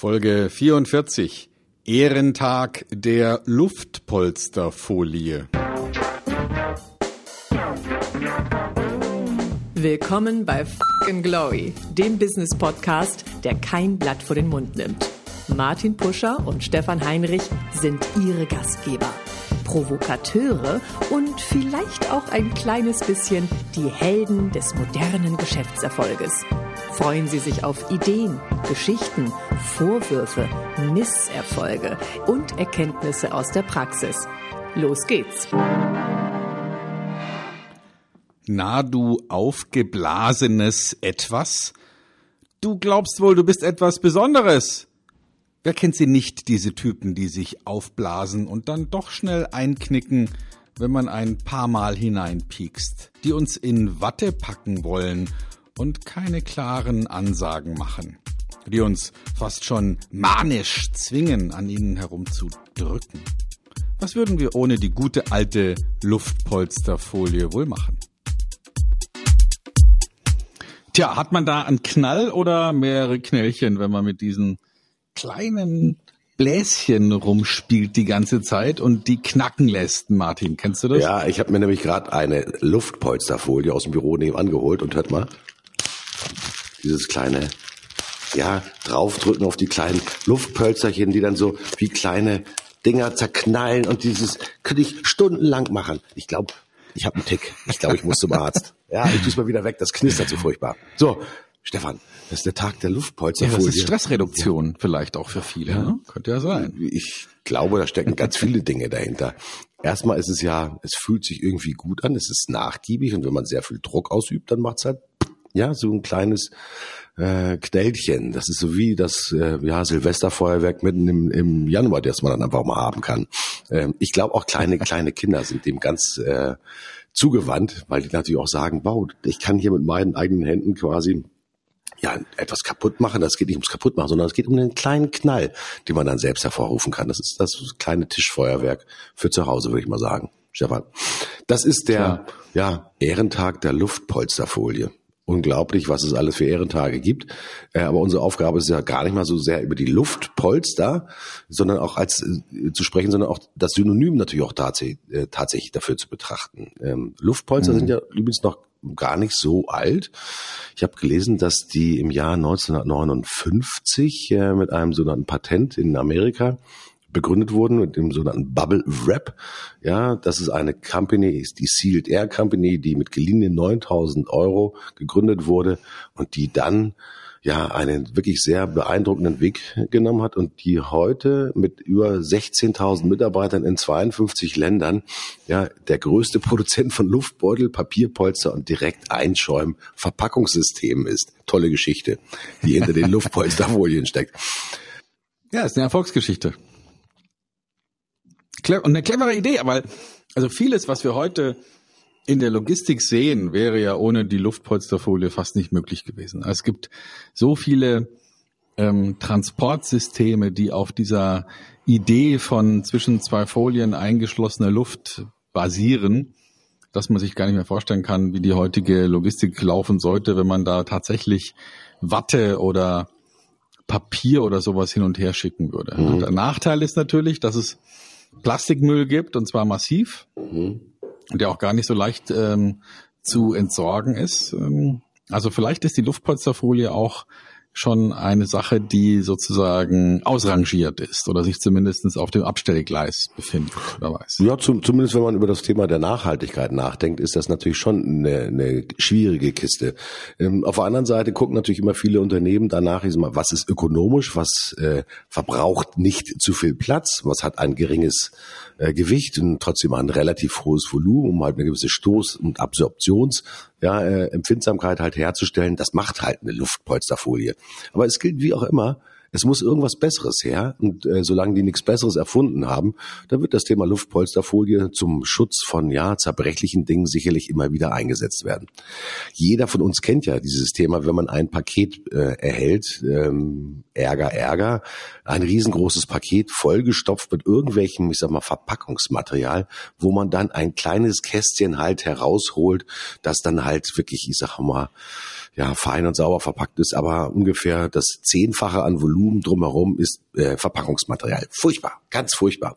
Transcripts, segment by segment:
Folge 44. Ehrentag der Luftpolsterfolie. Willkommen bei Fucking Glory, dem Business Podcast, der kein Blatt vor den Mund nimmt. Martin Puscher und Stefan Heinrich sind ihre Gastgeber. Provokateure und vielleicht auch ein kleines bisschen die Helden des modernen Geschäftserfolges. Freuen Sie sich auf Ideen, Geschichten, Vorwürfe, Misserfolge und Erkenntnisse aus der Praxis. Los geht's! Na, du aufgeblasenes Etwas? Du glaubst wohl, du bist etwas Besonderes. Wer kennt sie nicht, diese Typen, die sich aufblasen und dann doch schnell einknicken, wenn man ein paar Mal hineinpiekst, die uns in Watte packen wollen und keine klaren Ansagen machen, die uns fast schon manisch zwingen, an ihnen herumzudrücken. Was würden wir ohne die gute alte Luftpolsterfolie wohl machen? Tja, hat man da einen Knall oder mehrere Knällchen, wenn man mit diesen kleinen Bläschen rumspielt die ganze Zeit und die knacken lässt, Martin. Kennst du das? Ja, ich habe mir nämlich gerade eine Luftpolsterfolie aus dem Büro nebenan geholt und hört mal, dieses kleine, ja, draufdrücken auf die kleinen Luftpölzerchen, die dann so wie kleine Dinger zerknallen und dieses könnte ich stundenlang machen. Ich glaube, ich habe einen Tick. Ich glaube, ich muss zum Arzt. Ja, ich tu's mal wieder weg, das knistert so furchtbar. So, Stefan, das ist der Tag der Luftpolsterfolie. Ja, das ist Stressreduktion ja. vielleicht auch für viele. Ja. Ne? Könnte ja sein. Ich glaube, da stecken ganz viele Dinge dahinter. Erstmal ist es ja, es fühlt sich irgendwie gut an, es ist nachgiebig und wenn man sehr viel Druck ausübt, dann macht's halt ja, so ein kleines äh, Knällchen. Das ist so wie das äh, ja, Silvesterfeuerwerk mitten im, im Januar, das man dann einfach mal haben kann. Ähm, ich glaube auch kleine, kleine Kinder sind dem ganz äh, zugewandt, weil die natürlich auch sagen, wow, ich kann hier mit meinen eigenen Händen quasi ja, etwas kaputt machen. Das geht nicht ums kaputt machen, sondern es geht um einen kleinen Knall, den man dann selbst hervorrufen kann. Das ist das kleine Tischfeuerwerk für zu Hause, würde ich mal sagen. Stefan. Das ist der, ja, ja Ehrentag der Luftpolsterfolie unglaublich, was es alles für Ehrentage gibt. Äh, aber unsere Aufgabe ist ja gar nicht mal so sehr über die Luftpolster, sondern auch als äh, zu sprechen, sondern auch das Synonym natürlich auch tatsächlich, äh, tatsächlich dafür zu betrachten. Ähm, Luftpolster mhm. sind ja übrigens noch gar nicht so alt. Ich habe gelesen, dass die im Jahr 1959 äh, mit einem sogenannten Patent in Amerika begründet wurden mit dem sogenannten Bubble Wrap. Ja, das ist eine Company, ist die Sealed Air Company, die mit geliehenen 9000 Euro gegründet wurde und die dann ja einen wirklich sehr beeindruckenden Weg genommen hat und die heute mit über 16.000 Mitarbeitern in 52 Ländern ja der größte Produzent von Luftbeutel, Papierpolster und direkt Einschäum Verpackungssystemen ist. Tolle Geschichte, die hinter den Luftpolsterfolien steckt. Ja, ist eine Erfolgsgeschichte und eine clevere Idee, weil also vieles, was wir heute in der Logistik sehen, wäre ja ohne die Luftpolsterfolie fast nicht möglich gewesen. Es gibt so viele ähm, Transportsysteme, die auf dieser Idee von zwischen zwei Folien eingeschlossener Luft basieren, dass man sich gar nicht mehr vorstellen kann, wie die heutige Logistik laufen sollte, wenn man da tatsächlich Watte oder Papier oder sowas hin und her schicken würde. Mhm. Der Nachteil ist natürlich, dass es Plastikmüll gibt und zwar massiv, mhm. der auch gar nicht so leicht ähm, zu entsorgen ist. Ähm, also vielleicht ist die Luftpolsterfolie auch schon eine Sache, die sozusagen ausrangiert ist oder sich zumindest auf dem Abstellgleis befindet, wer weiß. Ja, zum, zumindest wenn man über das Thema der Nachhaltigkeit nachdenkt, ist das natürlich schon eine, eine schwierige Kiste. Ähm, auf der anderen Seite gucken natürlich immer viele Unternehmen danach, was ist ökonomisch, was äh, verbraucht nicht zu viel Platz, was hat ein geringes äh, Gewicht und trotzdem ein relativ hohes Volumen, um halt eine gewisse Stoß- und Absorptions- ja, äh, Empfindsamkeit halt herzustellen, das macht halt eine Luftpolsterfolie. Aber es gilt wie auch immer, es muss irgendwas Besseres her. Und äh, solange die nichts Besseres erfunden haben, da wird das Thema Luftpolsterfolie zum Schutz von ja zerbrechlichen Dingen sicherlich immer wieder eingesetzt werden. Jeder von uns kennt ja dieses Thema, wenn man ein Paket äh, erhält, ähm, Ärger, Ärger, ein riesengroßes Paket vollgestopft mit irgendwelchem, ich sag mal, Verpackungsmaterial, wo man dann ein kleines Kästchen halt herausholt, das dann halt wirklich, ich sag mal, ja, fein und sauber verpackt ist, aber ungefähr das Zehnfache an Volumen Volumen drumherum ist äh, Verpackungsmaterial. Furchtbar, ganz furchtbar.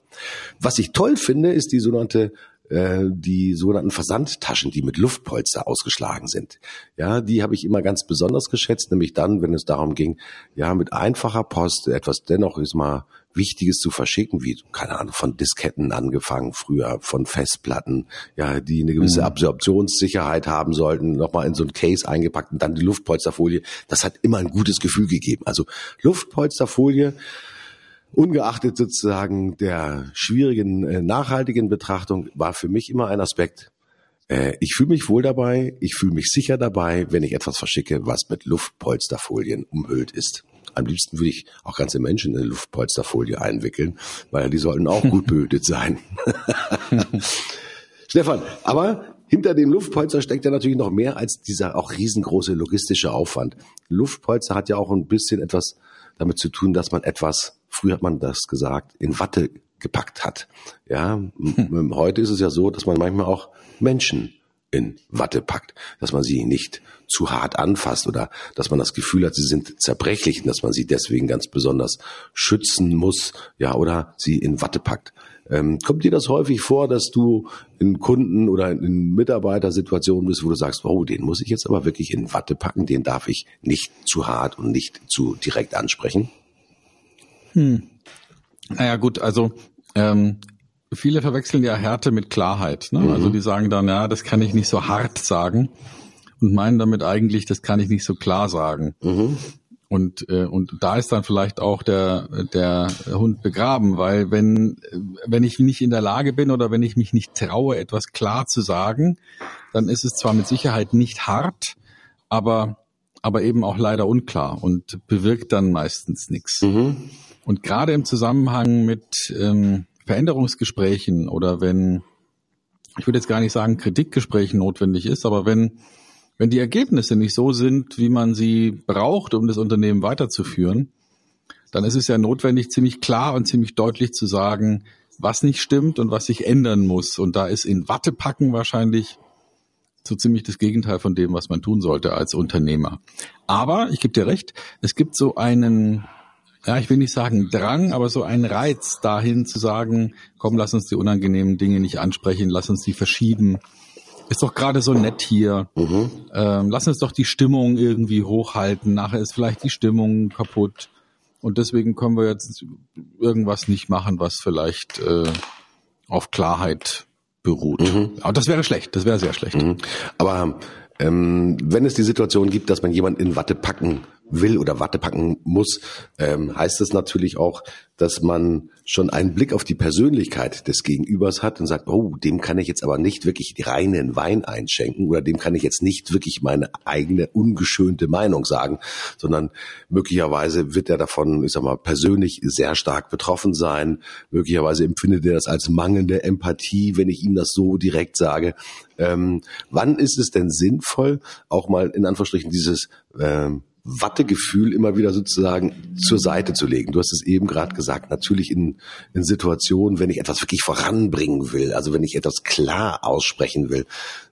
Was ich toll finde, ist die sogenannte äh, die sogenannten Versandtaschen, die mit Luftpolster ausgeschlagen sind. Ja, die habe ich immer ganz besonders geschätzt, nämlich dann, wenn es darum ging, ja, mit einfacher Post etwas dennoch ist mal Wichtiges zu verschicken, wie, keine Ahnung, von Disketten angefangen, früher von Festplatten, ja, die eine gewisse mhm. Absorptionssicherheit haben sollten, nochmal in so ein Case eingepackt und dann die Luftpolsterfolie. Das hat immer ein gutes Gefühl gegeben. Also Luftpolsterfolie, ungeachtet sozusagen der schwierigen äh, nachhaltigen Betrachtung, war für mich immer ein Aspekt. Äh, ich fühle mich wohl dabei, ich fühle mich sicher dabei, wenn ich etwas verschicke, was mit Luftpolsterfolien umhüllt ist. Am liebsten würde ich auch ganze Menschen in eine Luftpolsterfolie einwickeln, weil die sollten auch gut behütet sein. Stefan, aber hinter dem Luftpolster steckt ja natürlich noch mehr als dieser auch riesengroße logistische Aufwand. Luftpolster hat ja auch ein bisschen etwas damit zu tun, dass man etwas, früher hat man das gesagt, in Watte gepackt hat. Ja, hm. heute ist es ja so, dass man manchmal auch Menschen in Watte packt, dass man sie nicht zu hart anfasst oder dass man das Gefühl hat, sie sind zerbrechlich und dass man sie deswegen ganz besonders schützen muss, ja, oder sie in Watte packt. Ähm, kommt dir das häufig vor, dass du in Kunden oder in Mitarbeitersituationen bist, wo du sagst, oh, den muss ich jetzt aber wirklich in Watte packen, den darf ich nicht zu hart und nicht zu direkt ansprechen? Hm. Naja gut, also ähm, viele verwechseln ja Härte mit Klarheit. Ne? Also mhm. Also die sagen dann, ja, das kann ich nicht so hart sagen und meinen damit eigentlich, das kann ich nicht so klar sagen. Mhm. Und, äh, und da ist dann vielleicht auch der, der Hund begraben, weil wenn, wenn ich nicht in der Lage bin oder wenn ich mich nicht traue, etwas klar zu sagen, dann ist es zwar mit Sicherheit nicht hart, aber, aber eben auch leider unklar und bewirkt dann meistens nichts. Mhm. Und gerade im Zusammenhang mit ähm, Veränderungsgesprächen oder wenn, ich würde jetzt gar nicht sagen, Kritikgesprächen notwendig ist, aber wenn wenn die Ergebnisse nicht so sind, wie man sie braucht, um das Unternehmen weiterzuführen, dann ist es ja notwendig, ziemlich klar und ziemlich deutlich zu sagen, was nicht stimmt und was sich ändern muss. Und da ist in Watte packen wahrscheinlich so ziemlich das Gegenteil von dem, was man tun sollte als Unternehmer. Aber ich gebe dir recht, es gibt so einen, ja, ich will nicht sagen Drang, aber so einen Reiz dahin zu sagen, komm, lass uns die unangenehmen Dinge nicht ansprechen, lass uns die verschieben, ist doch gerade so nett hier. Mhm. Ähm, lass uns doch die Stimmung irgendwie hochhalten. Nachher ist vielleicht die Stimmung kaputt. Und deswegen können wir jetzt irgendwas nicht machen, was vielleicht äh, auf Klarheit beruht. Mhm. Aber das wäre schlecht, das wäre sehr schlecht. Mhm. Aber ähm, wenn es die Situation gibt, dass man jemanden in Watte packen will oder Watte packen muss, ähm, heißt das natürlich auch, dass man schon einen Blick auf die Persönlichkeit des Gegenübers hat und sagt, oh, dem kann ich jetzt aber nicht wirklich reinen Wein einschenken oder dem kann ich jetzt nicht wirklich meine eigene ungeschönte Meinung sagen, sondern möglicherweise wird er davon, ich sag mal, persönlich sehr stark betroffen sein. Möglicherweise empfindet er das als mangelnde Empathie, wenn ich ihm das so direkt sage. Ähm, wann ist es denn sinnvoll, auch mal in Anführungsstrichen dieses ähm, Wattegefühl immer wieder sozusagen zur Seite zu legen. Du hast es eben gerade gesagt, natürlich in, in Situationen, wenn ich etwas wirklich voranbringen will, also wenn ich etwas klar aussprechen will.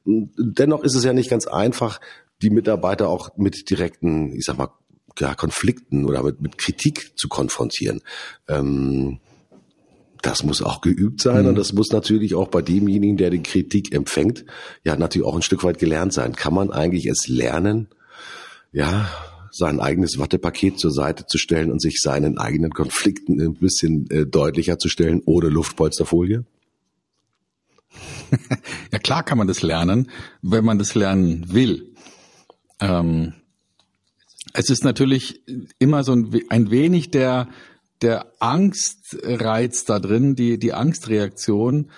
Dennoch ist es ja nicht ganz einfach, die Mitarbeiter auch mit direkten, ich sag mal, ja, Konflikten oder mit, mit Kritik zu konfrontieren. Ähm, das muss auch geübt sein mhm. und das muss natürlich auch bei demjenigen, der die Kritik empfängt, ja natürlich auch ein Stück weit gelernt sein. Kann man eigentlich es lernen, ja, sein eigenes Wattepaket zur Seite zu stellen und sich seinen eigenen Konflikten ein bisschen äh, deutlicher zu stellen ohne Luftpolsterfolie? ja klar kann man das lernen, wenn man das lernen will. Ähm, es ist natürlich immer so ein, ein wenig der, der Angstreiz da drin, die, die Angstreaktion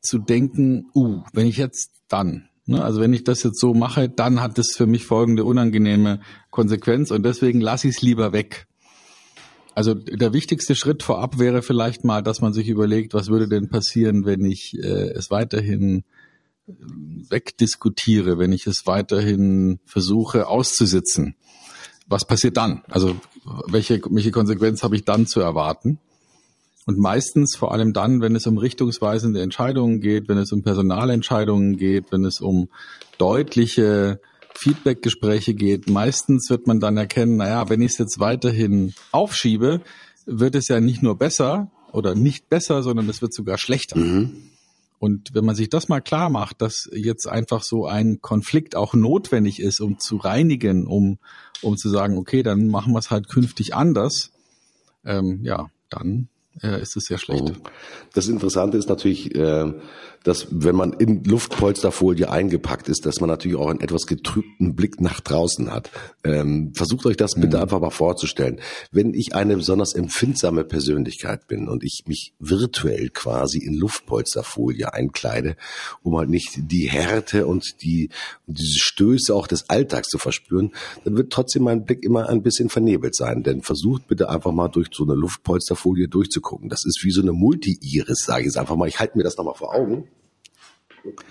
zu denken, uh, wenn ich jetzt dann? Also wenn ich das jetzt so mache, dann hat es für mich folgende unangenehme Konsequenz und deswegen lasse ich es lieber weg. Also der wichtigste Schritt vorab wäre vielleicht mal, dass man sich überlegt, was würde denn passieren, wenn ich äh, es weiterhin äh, wegdiskutiere, wenn ich es weiterhin versuche auszusitzen. Was passiert dann? Also welche, welche Konsequenz habe ich dann zu erwarten? Und meistens, vor allem dann, wenn es um richtungsweisende Entscheidungen geht, wenn es um Personalentscheidungen geht, wenn es um deutliche Feedback-Gespräche geht, meistens wird man dann erkennen, naja, wenn ich es jetzt weiterhin aufschiebe, wird es ja nicht nur besser oder nicht besser, sondern es wird sogar schlechter. Mhm. Und wenn man sich das mal klar macht, dass jetzt einfach so ein Konflikt auch notwendig ist, um zu reinigen, um, um zu sagen, okay, dann machen wir es halt künftig anders, ähm, ja, dann äh, ist es sehr schlecht. Mhm. Das Interessante ist natürlich, äh, dass wenn man in Luftpolsterfolie eingepackt ist, dass man natürlich auch einen etwas getrübten Blick nach draußen hat. Ähm, versucht euch das bitte mhm. einfach mal vorzustellen. Wenn ich eine besonders empfindsame Persönlichkeit bin und ich mich virtuell quasi in Luftpolsterfolie einkleide, um halt nicht die Härte und die und diese Stöße auch des Alltags zu verspüren, dann wird trotzdem mein Blick immer ein bisschen vernebelt sein. Denn versucht bitte einfach mal durch so eine Luftpolsterfolie durchzugucken. Das ist wie so eine Multi-Iris, sage ich einfach mal. Ich halte mir das nochmal vor Augen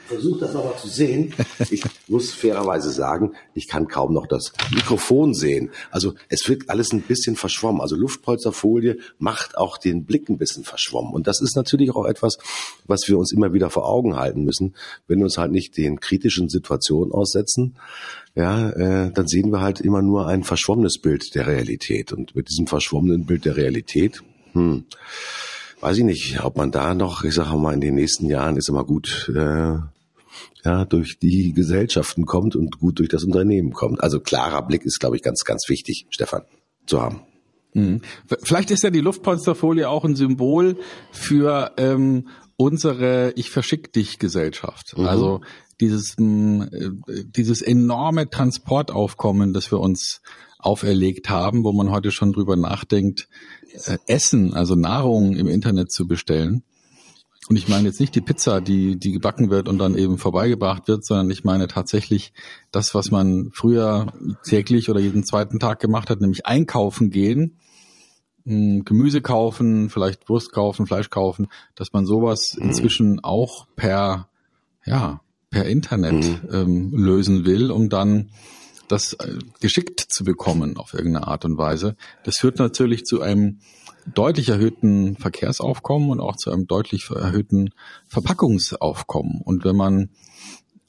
versuche das nochmal zu sehen. Ich muss fairerweise sagen, ich kann kaum noch das Mikrofon sehen. Also es wird alles ein bisschen verschwommen. Also Luftpolsterfolie macht auch den Blick ein bisschen verschwommen. Und das ist natürlich auch etwas, was wir uns immer wieder vor Augen halten müssen, wenn wir uns halt nicht den kritischen Situationen aussetzen. Ja, äh, dann sehen wir halt immer nur ein verschwommenes Bild der Realität. Und mit diesem verschwommenen Bild der Realität, hm, weiß ich nicht, ob man da noch, ich sage mal, in den nächsten Jahren ist immer gut, äh, ja, durch die Gesellschaften kommt und gut durch das Unternehmen kommt. Also klarer Blick ist, glaube ich, ganz, ganz wichtig, Stefan, zu haben. Mhm. Vielleicht ist ja die Luftpolsterfolie auch ein Symbol für ähm, unsere Ich verschick dich Gesellschaft. Mhm. Also dieses, äh, dieses enorme Transportaufkommen, das wir uns auferlegt haben, wo man heute schon drüber nachdenkt, Essen, also Nahrung im Internet zu bestellen. Und ich meine jetzt nicht die Pizza, die, die gebacken wird und dann eben vorbeigebracht wird, sondern ich meine tatsächlich das, was man früher täglich oder jeden zweiten Tag gemacht hat, nämlich einkaufen gehen, hm, Gemüse kaufen, vielleicht Wurst kaufen, Fleisch kaufen, dass man sowas mhm. inzwischen auch per, ja, per Internet mhm. ähm, lösen will, um dann das äh, geschickt zu bekommen auf irgendeine Art und Weise. Das führt natürlich zu einem deutlich erhöhten Verkehrsaufkommen und auch zu einem deutlich erhöhten Verpackungsaufkommen. Und wenn man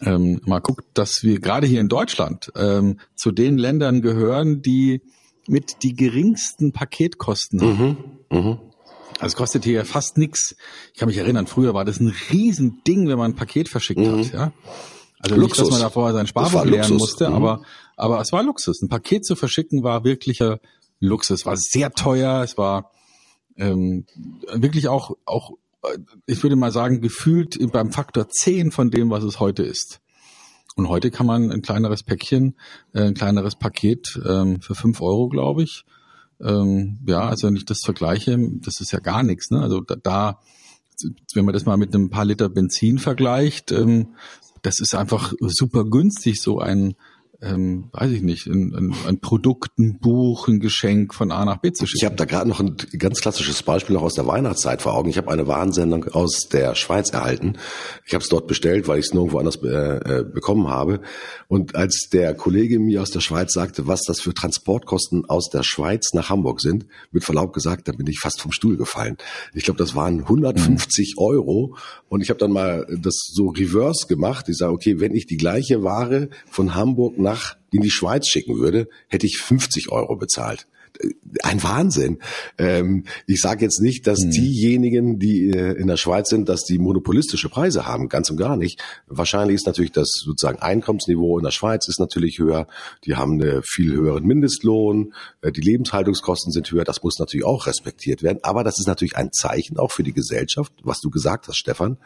ähm, mal guckt, dass wir gerade hier in Deutschland ähm, zu den Ländern gehören, die mit die geringsten Paketkosten haben. Mhm, mh. Also es kostet hier fast nichts. Ich kann mich erinnern, früher war das ein Riesending, wenn man ein Paket verschickt mhm. hat. Ja? Also Luxus. nicht, dass man da vorher sein Sparbuch lernen musste, mhm. aber, aber es war Luxus. Ein Paket zu verschicken war wirklicher Luxus. War sehr teuer, es war ähm, wirklich auch, auch, ich würde mal sagen, gefühlt beim Faktor 10 von dem, was es heute ist. Und heute kann man ein kleineres Päckchen, äh, ein kleineres Paket ähm, für fünf Euro, glaube ich. Ähm, ja, also wenn ich das vergleiche, das ist ja gar nichts. Ne? Also da, da, wenn man das mal mit einem paar Liter Benzin vergleicht, ähm, das ist einfach super günstig, so ein ähm, weiß ich nicht, ein, ein, ein Produkt, ein Buch, ein Geschenk von A nach B zu schicken. Ich habe da gerade noch ein ganz klassisches Beispiel auch aus der Weihnachtszeit vor Augen. Ich habe eine Warnsendung aus der Schweiz erhalten. Ich habe es dort bestellt, weil ich es nirgendwo anders äh, äh, bekommen habe. Und als der Kollege mir aus der Schweiz sagte, was das für Transportkosten aus der Schweiz nach Hamburg sind, mit Verlaub gesagt, da bin ich fast vom Stuhl gefallen. Ich glaube, das waren 150 mhm. Euro. Und ich habe dann mal das so reverse gemacht. Ich sage, okay, wenn ich die gleiche Ware von Hamburg nach nach in die Schweiz schicken würde, hätte ich 50 Euro bezahlt. Ein Wahnsinn. Ähm, ich sage jetzt nicht, dass mhm. diejenigen, die äh, in der Schweiz sind, dass die monopolistische Preise haben, ganz und gar nicht. Wahrscheinlich ist natürlich das sozusagen Einkommensniveau in der Schweiz ist natürlich höher. Die haben einen viel höheren Mindestlohn, äh, die Lebenshaltungskosten sind höher. Das muss natürlich auch respektiert werden. Aber das ist natürlich ein Zeichen auch für die Gesellschaft, was du gesagt hast, Stefan,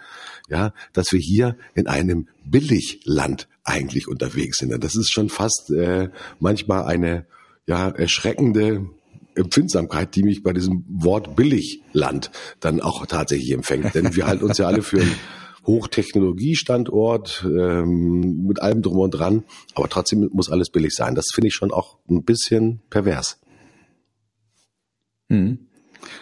ja, dass wir hier in einem Billigland eigentlich unterwegs sind. Das ist schon fast äh, manchmal eine ja erschreckende Empfindsamkeit, die mich bei diesem Wort Billigland dann auch tatsächlich empfängt. Denn wir halten uns ja alle für einen Hochtechnologiestandort ähm, mit allem drum und dran, aber trotzdem muss alles billig sein. Das finde ich schon auch ein bisschen pervers. Hm.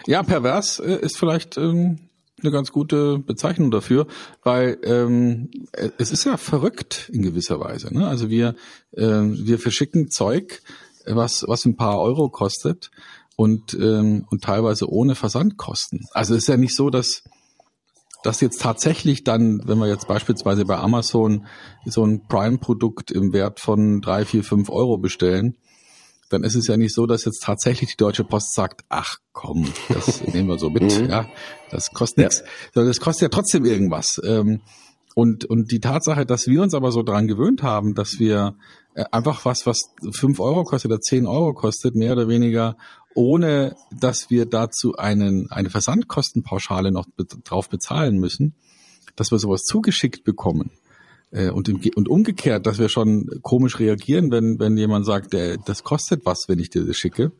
Ja, pervers äh, ist vielleicht ähm, eine ganz gute Bezeichnung dafür, weil ähm, es ist ja verrückt in gewisser Weise. Ne? Also wir, äh, wir verschicken Zeug, was, was ein paar Euro kostet und, ähm, und teilweise ohne Versandkosten. Also es ist ja nicht so, dass dass jetzt tatsächlich dann, wenn wir jetzt beispielsweise bei Amazon so ein Prime-Produkt im Wert von drei, vier, fünf Euro bestellen, dann ist es ja nicht so, dass jetzt tatsächlich die Deutsche Post sagt, ach komm, das nehmen wir so mit, mhm. ja, das kostet nichts, ja. sondern das kostet ja trotzdem irgendwas. Ähm, und, und die Tatsache, dass wir uns aber so daran gewöhnt haben, dass wir äh, einfach was, was fünf Euro kostet oder zehn Euro kostet, mehr oder weniger, ohne dass wir dazu einen, eine Versandkostenpauschale noch drauf bezahlen müssen, dass wir sowas zugeschickt bekommen. Äh, und, und umgekehrt, dass wir schon komisch reagieren, wenn, wenn jemand sagt, das kostet was, wenn ich dir das schicke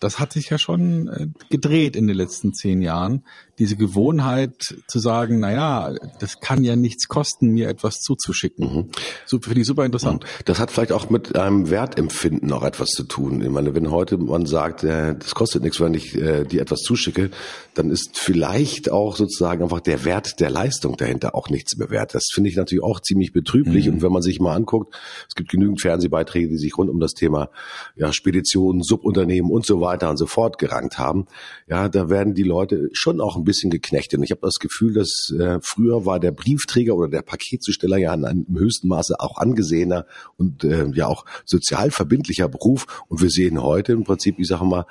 das hat sich ja schon äh, gedreht in den letzten zehn Jahren. Diese Gewohnheit zu sagen, na ja, das kann ja nichts kosten, mir etwas zuzuschicken. Mhm. Finde ich super interessant. Mhm. Das hat vielleicht auch mit einem Wertempfinden auch etwas zu tun. Ich meine, wenn heute man sagt, äh, das kostet nichts, wenn ich äh, dir etwas zuschicke, dann ist vielleicht auch sozusagen einfach der Wert der Leistung dahinter auch nichts mehr wert. Das finde ich natürlich auch ziemlich betrüblich. Mhm. Und wenn man sich mal anguckt, es gibt genügend Fernsehbeiträge, die sich rund um das Thema ja, Speditionen, Subunternehmen und so weiter weiter und so fort gerankt haben, ja, da werden die Leute schon auch ein bisschen geknechtet. Und ich habe das Gefühl, dass äh, früher war der Briefträger oder der Paketzusteller ja in einem höchsten Maße auch angesehener und äh, ja auch sozial verbindlicher Beruf. Und wir sehen heute im Prinzip, ich sage mal,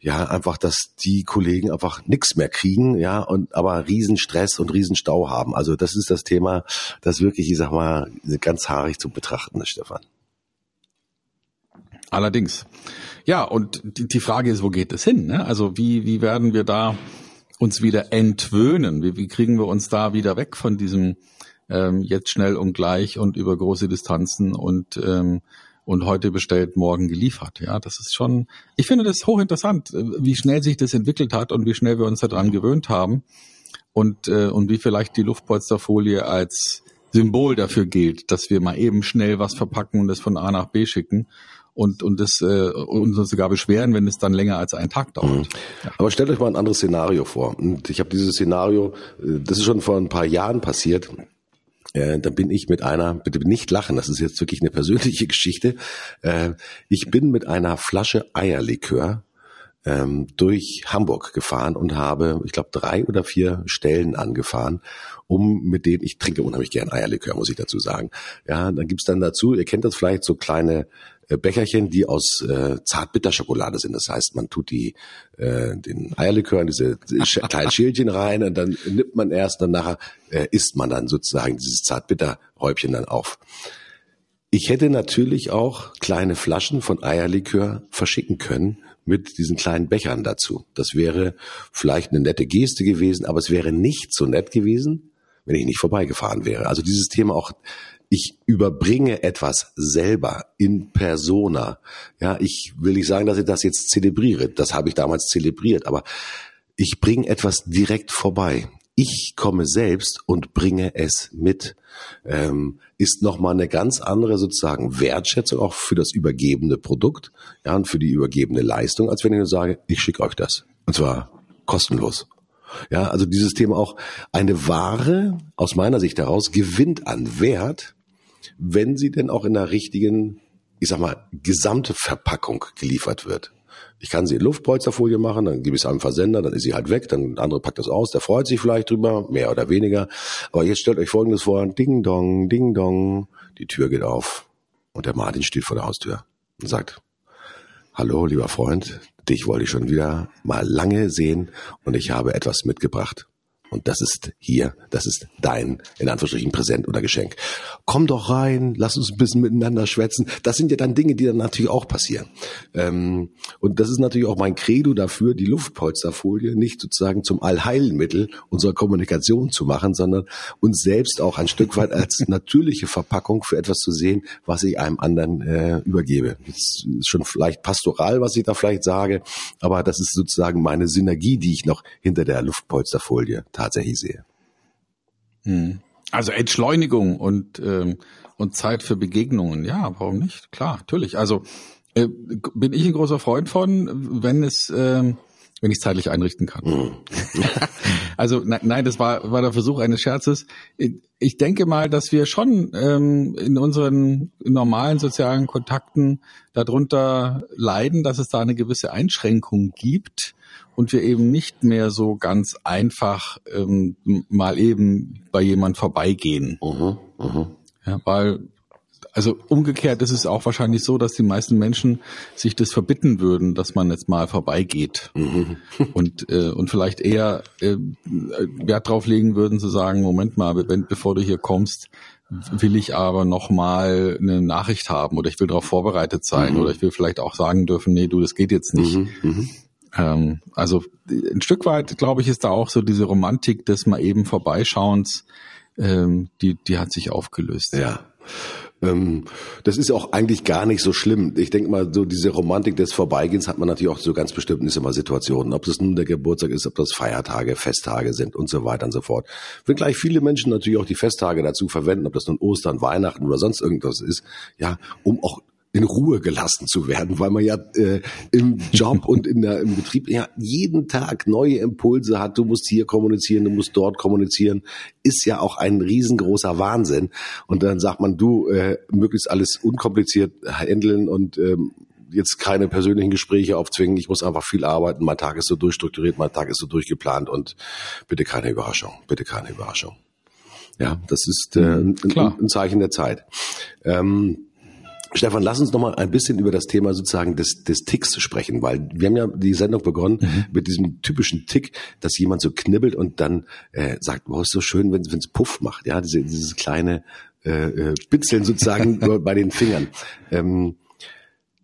ja, einfach, dass die Kollegen einfach nichts mehr kriegen, ja, und aber Riesenstress und Riesenstau haben. Also das ist das Thema, das wirklich, ich sag mal, ganz haarig zu betrachten ist, Stefan. Allerdings. Ja, und die Frage ist, wo geht es hin? Ne? Also wie, wie werden wir da uns wieder entwöhnen? Wie, wie kriegen wir uns da wieder weg von diesem ähm, jetzt schnell und gleich und über große Distanzen und ähm, und heute bestellt, morgen geliefert. Ja, das ist schon, ich finde das hochinteressant, äh, wie schnell sich das entwickelt hat und wie schnell wir uns daran gewöhnt haben und, äh, und wie vielleicht die Luftpolsterfolie als Symbol dafür gilt, dass wir mal eben schnell was verpacken und das von A nach B schicken und und das äh, uns sogar beschweren, wenn es dann länger als einen Tag dauert. Mhm. Aber stellt euch mal ein anderes Szenario vor. Und ich habe dieses Szenario, äh, das ist schon vor ein paar Jahren passiert. Äh, da bin ich mit einer, bitte nicht lachen, das ist jetzt wirklich eine persönliche Geschichte. Äh, ich bin mit einer Flasche Eierlikör ähm, durch Hamburg gefahren und habe, ich glaube, drei oder vier Stellen angefahren, um mit denen, ich trinke unheimlich gern Eierlikör, muss ich dazu sagen. Ja, dann gibt's dann dazu, ihr kennt das vielleicht, so kleine äh, Becherchen, die aus äh, Zartbitterschokolade sind. Das heißt, man tut die äh, den Eierlikör in diese kleinen Schälchen rein und dann nimmt man erst, dann nachher äh, isst man dann sozusagen dieses Zartbitterhäubchen dann auf. Ich hätte natürlich auch kleine Flaschen von Eierlikör verschicken können mit diesen kleinen Bechern dazu. Das wäre vielleicht eine nette Geste gewesen, aber es wäre nicht so nett gewesen, wenn ich nicht vorbeigefahren wäre. Also dieses Thema auch ich überbringe etwas selber in persona. Ja, ich will nicht sagen, dass ich das jetzt zelebriere. Das habe ich damals zelebriert, aber ich bringe etwas direkt vorbei. Ich komme selbst und bringe es mit. Ähm, ist nochmal eine ganz andere sozusagen Wertschätzung auch für das übergebene Produkt, ja, und für die übergebene Leistung, als wenn ich nur sage, ich schicke euch das. Und zwar kostenlos. Ja, also dieses Thema auch eine Ware aus meiner Sicht heraus gewinnt an Wert, wenn sie denn auch in der richtigen, ich sag mal, gesamte Verpackung geliefert wird. Ich kann sie in Luftpolsterfolie machen, dann gebe ich es einem Versender, dann ist sie halt weg, dann der andere packt das aus, der freut sich vielleicht drüber, mehr oder weniger. Aber jetzt stellt euch Folgendes vor, Ding Dong, Ding Dong, die Tür geht auf und der Martin steht vor der Haustür und sagt, Hallo, lieber Freund, dich wollte ich schon wieder mal lange sehen und ich habe etwas mitgebracht. Und das ist hier, das ist dein, in Anführungsstrichen, Präsent oder Geschenk. Komm doch rein, lass uns ein bisschen miteinander schwätzen. Das sind ja dann Dinge, die dann natürlich auch passieren. Ähm, und das ist natürlich auch mein Credo dafür, die Luftpolsterfolie nicht sozusagen zum Allheilmittel unserer Kommunikation zu machen, sondern uns selbst auch ein Stück weit als natürliche Verpackung für etwas zu sehen, was ich einem anderen äh, übergebe. Das ist schon vielleicht pastoral, was ich da vielleicht sage, aber das ist sozusagen meine Synergie, die ich noch hinter der Luftpolsterfolie tatsächlich sehe. Hm. Also Entschleunigung und, ähm, und Zeit für Begegnungen, ja, warum nicht? Klar, natürlich. Also äh, bin ich ein großer Freund von, wenn es, äh, wenn ich es zeitlich einrichten kann. Mhm. also ne, nein, das war, war der Versuch eines Scherzes. Ich denke mal, dass wir schon ähm, in unseren normalen sozialen Kontakten darunter leiden, dass es da eine gewisse Einschränkung gibt und wir eben nicht mehr so ganz einfach ähm, mal eben bei jemand vorbeigehen. Mhm, mhm. Ja, weil also umgekehrt ist es auch wahrscheinlich so, dass die meisten Menschen sich das verbitten würden, dass man jetzt mal vorbeigeht Mhm. und äh, und vielleicht eher äh, Wert drauf legen würden zu sagen, Moment mal, wenn, bevor du hier kommst, will ich aber noch mal eine Nachricht haben oder ich will darauf vorbereitet sein oder ich will vielleicht auch sagen dürfen, nee, du, das geht jetzt nicht. Mhm. Ähm, also ein Stück weit, glaube ich, ist da auch so diese Romantik des mal eben Vorbeischauens, ähm, die, die hat sich aufgelöst. Ja. Ähm, das ist auch eigentlich gar nicht so schlimm. Ich denke mal, so diese Romantik des Vorbeigehens hat man natürlich auch so ganz bestimmten ist immer Situationen. Ob das nun der Geburtstag ist, ob das Feiertage, Festtage sind und so weiter und so fort. Wenn gleich viele Menschen natürlich auch die Festtage dazu verwenden, ob das nun Ostern, Weihnachten oder sonst irgendwas ist, ja, um auch in Ruhe gelassen zu werden, weil man ja äh, im Job und in der, im Betrieb ja jeden Tag neue Impulse hat. Du musst hier kommunizieren, du musst dort kommunizieren. Ist ja auch ein riesengroßer Wahnsinn. Und dann sagt man, du äh, möglichst alles unkompliziert handeln und ähm, jetzt keine persönlichen Gespräche aufzwingen. Ich muss einfach viel arbeiten. Mein Tag ist so durchstrukturiert, mein Tag ist so durchgeplant und bitte keine Überraschung, bitte keine Überraschung. Ja, das ist äh, ein, Klar. ein Zeichen der Zeit. Ähm, Stefan, lass uns noch mal ein bisschen über das Thema sozusagen des, des Ticks sprechen, weil wir haben ja die Sendung begonnen Mhm. mit diesem typischen Tick, dass jemand so knibbelt und dann äh, sagt, wow, ist so schön, wenn es Puff macht, ja, diese, dieses kleine äh, äh, Bitzeln sozusagen bei den Fingern. Ähm,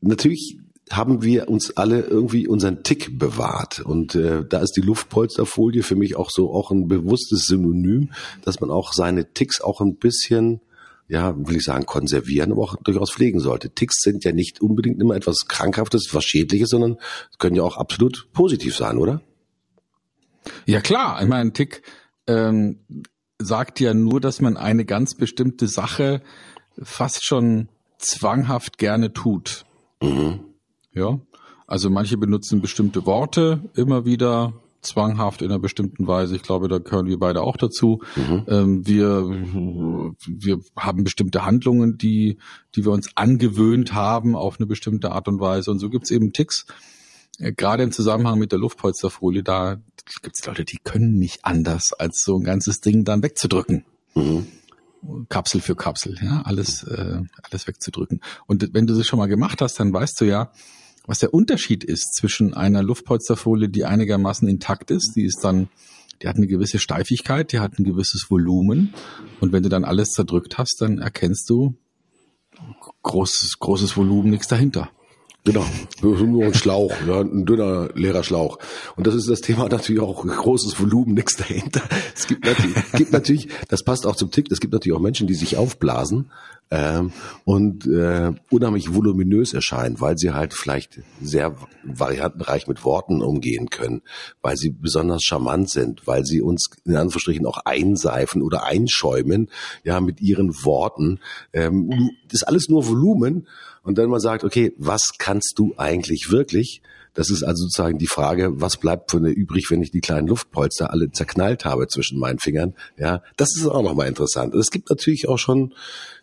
natürlich haben wir uns alle irgendwie unseren Tick bewahrt. Und äh, da ist die Luftpolsterfolie für mich auch so auch ein bewusstes Synonym, dass man auch seine Ticks auch ein bisschen, ja, will ich sagen, konservieren, aber auch durchaus pflegen sollte. Ticks sind ja nicht unbedingt immer etwas Krankhaftes, was Schädliches, sondern können ja auch absolut positiv sein, oder? Ja klar, ich meine, Tick ähm, sagt ja nur, dass man eine ganz bestimmte Sache fast schon zwanghaft gerne tut. Mhm. Ja, also manche benutzen bestimmte Worte immer wieder zwanghaft in einer bestimmten Weise. Ich glaube, da gehören wir beide auch dazu. Ähm, wir, wir haben bestimmte Handlungen, die, die wir uns angewöhnt haben auf eine bestimmte Art und Weise. Und so gibt's eben Ticks. Äh, Gerade im Zusammenhang mit der Luftpolsterfolie, da gibt's Leute, die können nicht anders, als so ein ganzes Ding dann wegzudrücken. Mhm. Kapsel für Kapsel, ja, alles, äh, alles wegzudrücken. Und wenn du das schon mal gemacht hast, dann weißt du ja, was der Unterschied ist zwischen einer Luftpolsterfolie, die einigermaßen intakt ist, die ist dann, die hat eine gewisse Steifigkeit, die hat ein gewisses Volumen. Und wenn du dann alles zerdrückt hast, dann erkennst du großes, großes Volumen, nichts dahinter. Genau, nur ein Schlauch, ja, ein dünner, leerer Schlauch. Und das ist das Thema natürlich auch großes Volumen, nichts dahinter. Es gibt natürlich, gibt natürlich, das passt auch zum Tick, es gibt natürlich auch Menschen, die sich aufblasen ähm, und äh, unheimlich voluminös erscheinen, weil sie halt vielleicht sehr variantenreich mit Worten umgehen können, weil sie besonders charmant sind, weil sie uns in Anführungsstrichen auch einseifen oder einschäumen, ja, mit ihren Worten. Ähm, das ist alles nur Volumen. Und dann man sagt, okay, was kannst du eigentlich wirklich? Das ist also sozusagen die Frage, was bleibt von mir übrig, wenn ich die kleinen Luftpolster alle zerknallt habe zwischen meinen Fingern? Ja, das ist auch nochmal interessant. Es gibt natürlich auch schon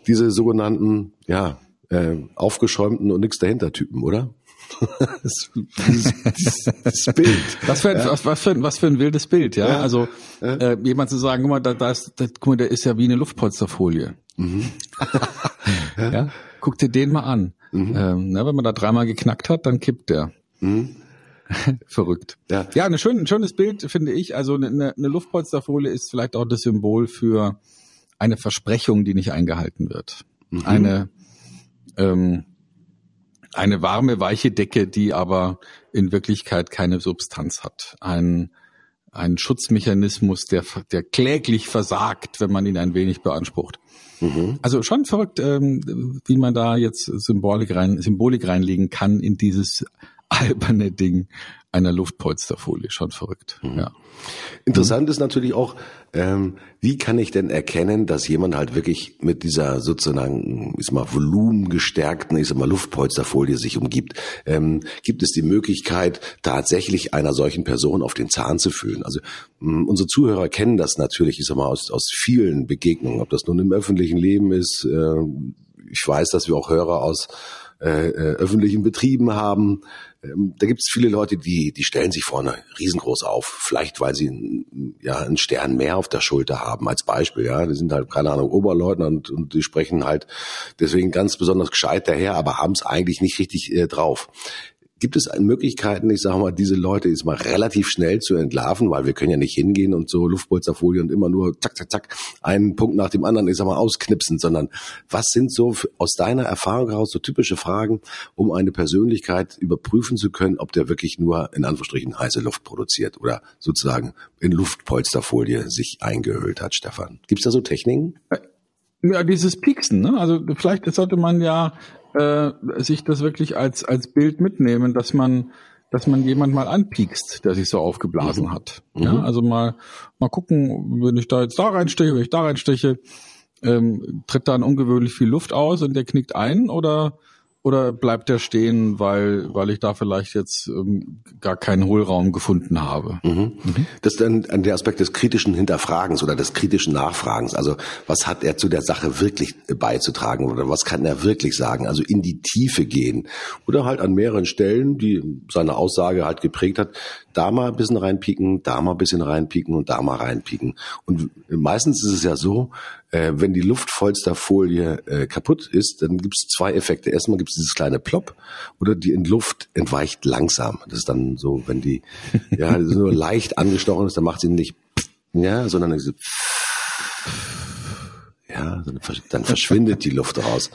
diese sogenannten, ja, äh, aufgeschäumten und nichts dahinter Typen, oder? das, dieses, dieses Bild. Was für, ein, was, was, für, ein, was für ein wildes Bild, ja. Ja. Also Äh, jemand zu sagen, guck mal, da, da ist, da, guck mal, der ist ja wie eine Luftpolsterfolie. ja. Guck dir den mal an. Ähm, ne, wenn man da dreimal geknackt hat, dann kippt der. Verrückt. Ja. ja eine schön, ein schönes Bild, finde ich. Also eine, eine Luftpolsterfolie ist vielleicht auch das Symbol für eine Versprechung, die nicht eingehalten wird. Eine, ähm, eine warme, weiche Decke, die aber in Wirklichkeit keine Substanz hat. Ein, ein Schutzmechanismus, der, der kläglich versagt, wenn man ihn ein wenig beansprucht. Also schon verrückt, ähm, wie man da jetzt Symbolik, rein, Symbolik reinlegen kann in dieses alberne Ding einer Luftpolsterfolie. Schon verrückt. Ja. Interessant ist natürlich auch, ähm, wie kann ich denn erkennen, dass jemand halt wirklich mit dieser sozusagen, ist mal volumengestärkten, ist mal Luftpolsterfolie sich umgibt. Ähm, gibt es die Möglichkeit, tatsächlich einer solchen Person auf den Zahn zu fühlen? Also mh, unsere Zuhörer kennen das natürlich, ich sag mal, aus, aus vielen Begegnungen, ob das nun im öffentlichen Leben ist. Äh, ich weiß, dass wir auch Hörer aus äh, äh, öffentlichen Betrieben haben, ähm, da gibt es viele Leute, die, die stellen sich vorne riesengroß auf. Vielleicht, weil sie ja einen Stern mehr auf der Schulter haben, als Beispiel. Ja, die sind halt, keine Ahnung, Oberleutnant und, und die sprechen halt deswegen ganz besonders gescheit daher, aber haben es eigentlich nicht richtig äh, drauf. Gibt es Möglichkeiten, ich sage mal, diese Leute ist mal relativ schnell zu entlarven, weil wir können ja nicht hingehen und so Luftpolsterfolie und immer nur zack, zack, zack, einen Punkt nach dem anderen, ich sag mal, ausknipsen, sondern was sind so aus deiner Erfahrung heraus so typische Fragen, um eine Persönlichkeit überprüfen zu können, ob der wirklich nur in Anführungsstrichen heiße Luft produziert oder sozusagen in Luftpolsterfolie sich eingehüllt hat, Stefan? Gibt es da so Techniken? Ja, dieses Pieksen, ne? Also vielleicht sollte man ja äh, sich das wirklich als, als Bild mitnehmen, dass man, dass man jemand mal anpiekst, der sich so aufgeblasen mhm. hat. Ja, mhm. also mal, mal gucken, wenn ich da jetzt da reinsteche, wenn ich da reinsteche, ähm, tritt dann ungewöhnlich viel Luft aus und der knickt ein oder oder bleibt der stehen, weil, weil ich da vielleicht jetzt ähm, gar keinen Hohlraum gefunden habe? Mhm. Mhm. Das ist dann der Aspekt des kritischen Hinterfragens oder des kritischen Nachfragens. Also was hat er zu der Sache wirklich beizutragen oder was kann er wirklich sagen? Also in die Tiefe gehen oder halt an mehreren Stellen, die seine Aussage halt geprägt hat, da mal ein bisschen reinpieken, da mal ein bisschen reinpieken und da mal reinpieken. Und meistens ist es ja so, äh, wenn die Luftpolsterfolie äh, kaputt ist, dann gibt es zwei Effekte. Erstmal gibt es dieses kleine Plop oder die Luft entweicht langsam. Das ist dann so, wenn die ja nur leicht angestochen ist, dann macht sie nicht ja, sondern so ja, dann verschwindet die Luft raus.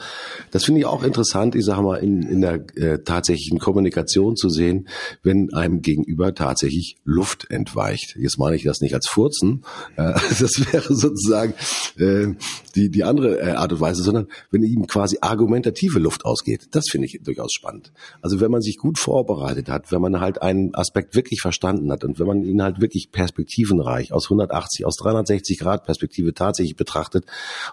Das finde ich auch interessant, ich sage mal, in, in der äh, tatsächlichen Kommunikation zu sehen, wenn einem gegenüber tatsächlich Luft entweicht. Jetzt meine ich das nicht als Furzen, äh, das wäre sozusagen äh, die, die andere äh, Art und Weise, sondern wenn ihm quasi argumentative Luft ausgeht. Das finde ich durchaus spannend. Also wenn man sich gut vorbereitet hat, wenn man halt einen Aspekt wirklich verstanden hat und wenn man ihn halt wirklich perspektivenreich aus 180, aus 360 Grad Perspektive tatsächlich betrachtet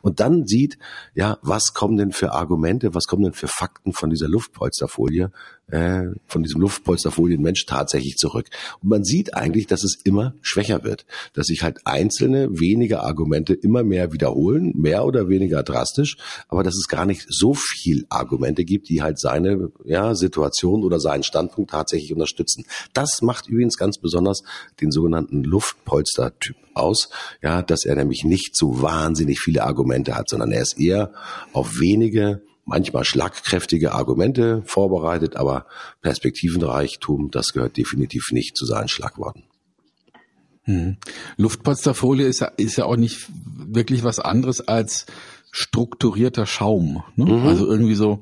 und dann sieht, ja, was kommen denn für Argumente, was kommen denn für Fakten von dieser Luftpolsterfolie, äh, von diesem Luftpolsterfolienmensch tatsächlich zurück. Und man sieht eigentlich, dass es immer schwächer wird, dass sich halt einzelne wenige Argumente immer mehr wiederholen, mehr oder weniger drastisch, aber dass es gar nicht so viel Argumente gibt, die halt seine ja, Situation oder seinen Standpunkt tatsächlich unterstützen. Das macht übrigens ganz besonders den sogenannten Luftpolster-Typ aus, ja, dass er nämlich nicht so wahnsinnig viele Argumente hat, sondern er ist eher auf wenige manchmal schlagkräftige Argumente vorbereitet, aber Perspektivenreichtum, das gehört definitiv nicht zu seinen Schlagworten. Hm. Luftpolsterfolie ist ja, ist ja auch nicht wirklich was anderes als strukturierter Schaum. Ne? Mhm. Also irgendwie so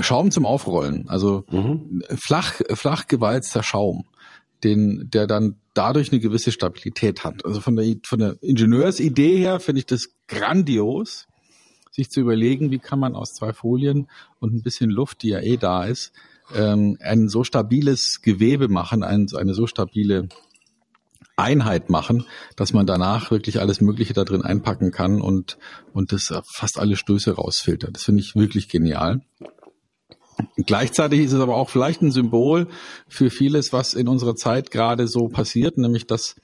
Schaum zum Aufrollen. Also mhm. flach, flach gewalzter Schaum, den, der dann dadurch eine gewisse Stabilität hat. Also von der, von der Ingenieursidee her finde ich das grandios sich zu überlegen, wie kann man aus zwei Folien und ein bisschen Luft, die ja eh da ist, ähm, ein so stabiles Gewebe machen, ein, eine so stabile Einheit machen, dass man danach wirklich alles Mögliche da drin einpacken kann und, und das fast alle Stöße rausfiltert. Das finde ich wirklich genial. Gleichzeitig ist es aber auch vielleicht ein Symbol für vieles, was in unserer Zeit gerade so passiert, nämlich dass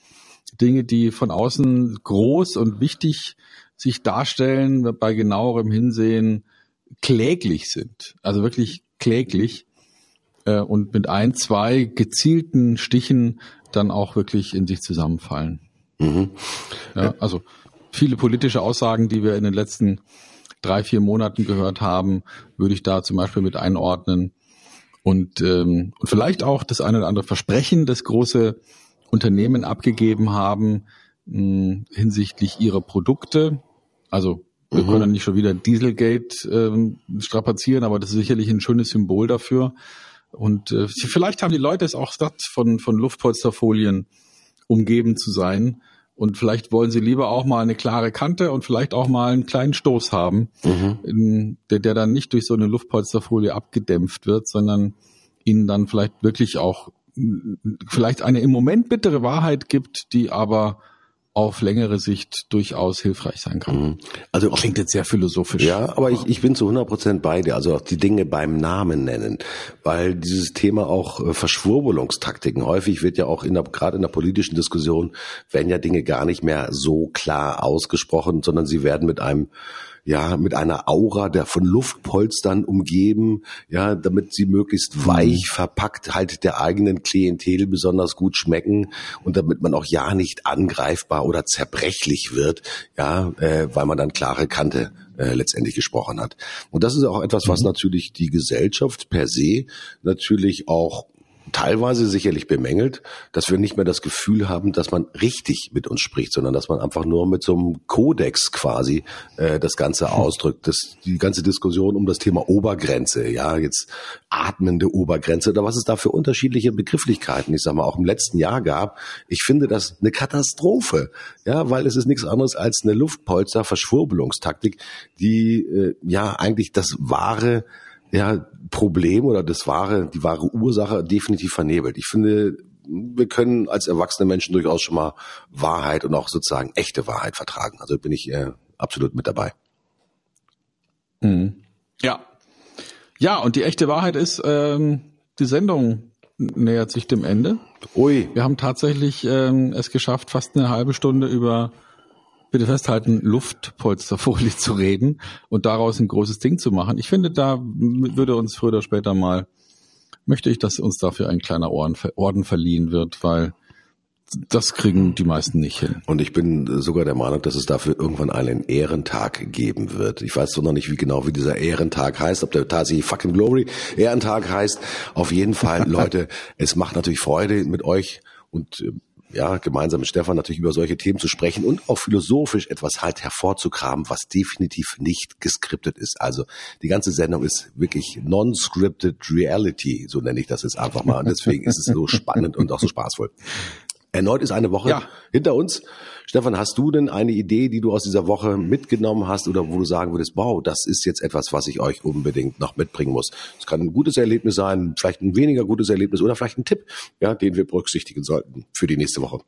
Dinge, die von außen groß und wichtig sich darstellen, bei genauerem Hinsehen kläglich sind. Also wirklich kläglich äh, und mit ein, zwei gezielten Stichen dann auch wirklich in sich zusammenfallen. Mhm. Ja, also viele politische Aussagen, die wir in den letzten drei, vier Monaten gehört haben, würde ich da zum Beispiel mit einordnen. Und, ähm, und vielleicht auch das eine oder andere Versprechen, das große Unternehmen abgegeben haben mh, hinsichtlich ihrer Produkte, also wir mhm. können nicht schon wieder Dieselgate ähm, strapazieren, aber das ist sicherlich ein schönes Symbol dafür. Und äh, vielleicht haben die Leute es auch satt, von, von Luftpolsterfolien umgeben zu sein. Und vielleicht wollen sie lieber auch mal eine klare Kante und vielleicht auch mal einen kleinen Stoß haben, mhm. in, der, der dann nicht durch so eine Luftpolsterfolie abgedämpft wird, sondern ihnen dann vielleicht wirklich auch vielleicht eine im Moment bittere Wahrheit gibt, die aber auf längere Sicht durchaus hilfreich sein kann. Mhm. Also klingt jetzt sehr philosophisch. Ja, aber ich, ich bin zu 100 Prozent bei dir. Also auch die Dinge beim Namen nennen, weil dieses Thema auch äh, Verschwurbelungstaktiken häufig wird ja auch in der, gerade in der politischen Diskussion werden ja Dinge gar nicht mehr so klar ausgesprochen, sondern sie werden mit einem ja, mit einer Aura der von Luftpolstern umgeben, ja, damit sie möglichst weich verpackt halt der eigenen Klientel besonders gut schmecken und damit man auch ja nicht angreifbar oder zerbrechlich wird, ja, äh, weil man dann klare Kante äh, letztendlich gesprochen hat. Und das ist auch etwas, was mhm. natürlich die Gesellschaft per se natürlich auch teilweise sicherlich bemängelt, dass wir nicht mehr das Gefühl haben, dass man richtig mit uns spricht, sondern dass man einfach nur mit so einem Kodex quasi äh, das Ganze hm. ausdrückt. Das, die ganze Diskussion um das Thema Obergrenze, ja, jetzt atmende Obergrenze oder was es da für unterschiedliche Begrifflichkeiten, ich sag mal, auch im letzten Jahr gab. Ich finde das eine Katastrophe, ja, weil es ist nichts anderes als eine Luftpolster-Verschwurbelungstaktik, die äh, ja eigentlich das wahre ja, Problem oder das wahre, die wahre Ursache definitiv vernebelt. Ich finde, wir können als erwachsene Menschen durchaus schon mal Wahrheit und auch sozusagen echte Wahrheit vertragen. Also bin ich äh, absolut mit dabei. Mhm. Ja. Ja, und die echte Wahrheit ist, ähm, die Sendung nähert sich dem Ende. Ui. Wir haben tatsächlich ähm, es geschafft, fast eine halbe Stunde über bitte festhalten, Luftpolsterfolie zu reden und daraus ein großes Ding zu machen. Ich finde, da würde uns früher oder später mal, möchte ich, dass uns dafür ein kleiner Orden, Orden verliehen wird, weil das kriegen die meisten nicht hin. Und ich bin sogar der Meinung, dass es dafür irgendwann einen Ehrentag geben wird. Ich weiß doch noch nicht, wie genau wie dieser Ehrentag heißt, ob der tatsächlich fucking Glory Ehrentag heißt. Auf jeden Fall, Leute, es macht natürlich Freude mit euch und äh, ja, gemeinsam mit Stefan natürlich über solche Themen zu sprechen und auch philosophisch etwas halt hervorzukramen, was definitiv nicht geskriptet ist. Also die ganze Sendung ist wirklich non-scripted reality, so nenne ich das jetzt einfach mal. Und deswegen ist es so spannend und auch so spaßvoll. Erneut ist eine Woche ja. hinter uns. Stefan, hast du denn eine Idee, die du aus dieser Woche mitgenommen hast oder wo du sagen würdest, wow, das ist jetzt etwas, was ich euch unbedingt noch mitbringen muss? Es kann ein gutes Erlebnis sein, vielleicht ein weniger gutes Erlebnis oder vielleicht ein Tipp, ja, den wir berücksichtigen sollten für die nächste Woche.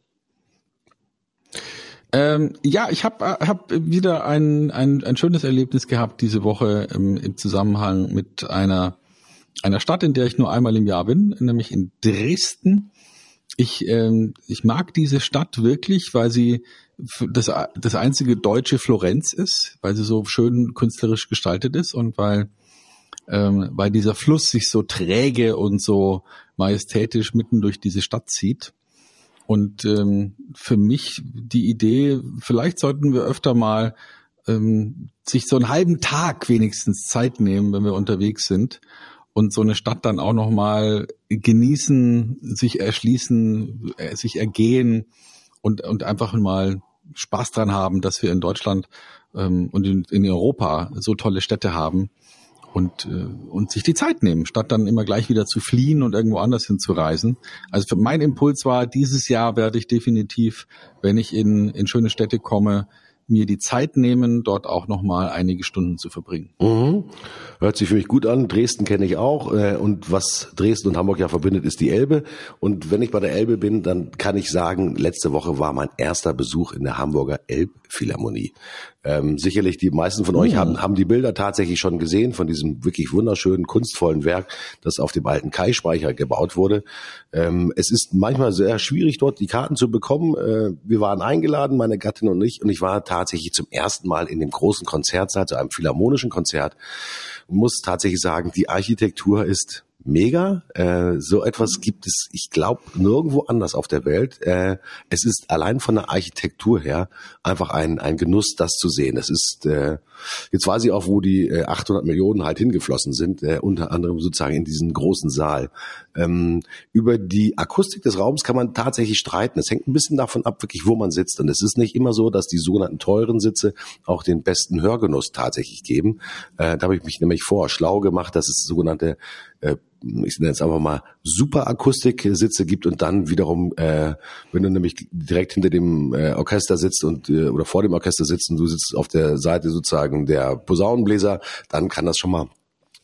Ähm, ja, ich habe hab wieder ein, ein, ein schönes Erlebnis gehabt diese Woche ähm, im Zusammenhang mit einer, einer Stadt, in der ich nur einmal im Jahr bin, nämlich in Dresden ich, ähm, ich mag diese Stadt wirklich, weil sie das, das einzige deutsche Florenz ist, weil sie so schön künstlerisch gestaltet ist und weil, ähm, weil dieser Fluss sich so träge und so majestätisch mitten durch diese Stadt zieht. Und ähm, für mich die Idee, vielleicht sollten wir öfter mal ähm, sich so einen halben Tag wenigstens Zeit nehmen, wenn wir unterwegs sind und so eine Stadt dann auch noch mal genießen, sich erschließen, äh, sich ergehen und und einfach mal Spaß dran haben, dass wir in Deutschland ähm, und in, in Europa so tolle Städte haben und äh, und sich die Zeit nehmen, statt dann immer gleich wieder zu fliehen und irgendwo anders hinzureisen. Also für mein Impuls war, dieses Jahr werde ich definitiv, wenn ich in in schöne Städte komme, mir die Zeit nehmen, dort auch nochmal einige Stunden zu verbringen. Mhm. Hört sich für mich gut an. Dresden kenne ich auch. Äh, und was Dresden und Hamburg ja verbindet, ist die Elbe. Und wenn ich bei der Elbe bin, dann kann ich sagen, letzte Woche war mein erster Besuch in der Hamburger Elbphilharmonie. Ähm, sicherlich die meisten von euch oh. haben, haben die Bilder tatsächlich schon gesehen von diesem wirklich wunderschönen, kunstvollen Werk, das auf dem alten Kai-Speicher gebaut wurde. Ähm, es ist manchmal sehr schwierig, dort die Karten zu bekommen. Äh, wir waren eingeladen, meine Gattin und ich, und ich war tatsächlich zum ersten Mal in dem großen Konzertsaal, zu einem philharmonischen Konzert muss tatsächlich sagen, die Architektur ist mega. Äh, so etwas gibt es, ich glaube, nirgendwo anders auf der Welt. Äh, es ist allein von der Architektur her einfach ein, ein Genuss, das zu sehen. Es ist, äh, jetzt weiß ich auch, wo die äh, 800 Millionen halt hingeflossen sind, äh, unter anderem sozusagen in diesen großen Saal. Ähm, über die Akustik des Raums kann man tatsächlich streiten. Es hängt ein bisschen davon ab, wirklich, wo man sitzt. Und es ist nicht immer so, dass die sogenannten teuren Sitze auch den besten Hörgenuss tatsächlich geben. Äh, da habe ich mich nämlich vor schlau gemacht, dass es sogenannte äh, ich nenne es einfach mal super Akustik-Sitze gibt und dann wiederum, äh, wenn du nämlich direkt hinter dem äh, Orchester sitzt und äh, oder vor dem Orchester sitzt und du sitzt auf der Seite sozusagen der Posaunenbläser, dann kann das schon mal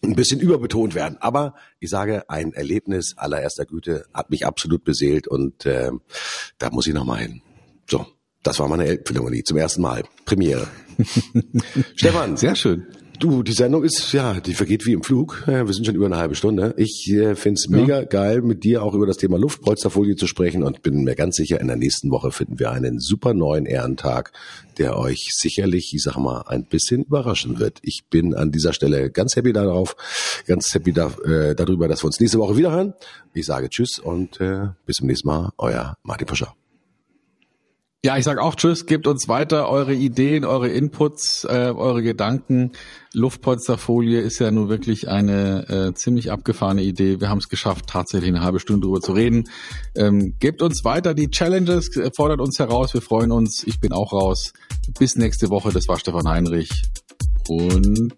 ein bisschen überbetont werden. Aber ich sage, ein Erlebnis allererster Güte hat mich absolut beseelt und äh, da muss ich nochmal hin. So, das war meine Elbphilharmonie zum ersten Mal. Premiere. Stefan. Sehr schön. Du, die Sendung ist, ja, die vergeht wie im Flug. Wir sind schon über eine halbe Stunde. Ich äh, finde es mega ja. geil, mit dir auch über das Thema Luftpolsterfolie zu sprechen und bin mir ganz sicher, in der nächsten Woche finden wir einen super neuen Ehrentag, der euch sicherlich, ich sag mal, ein bisschen überraschen wird. Ich bin an dieser Stelle ganz happy darauf, ganz happy da, äh, darüber, dass wir uns nächste Woche wiederhören. Ich sage Tschüss und äh, bis zum nächsten Mal. Euer Martin Puscher. Ja, ich sage auch Tschüss, gebt uns weiter eure Ideen, eure Inputs, äh, eure Gedanken. Luftpolsterfolie ist ja nun wirklich eine äh, ziemlich abgefahrene Idee. Wir haben es geschafft, tatsächlich eine halbe Stunde drüber zu reden. Ähm, gebt uns weiter die Challenges, fordert uns heraus, wir freuen uns. Ich bin auch raus. Bis nächste Woche, das war Stefan Heinrich und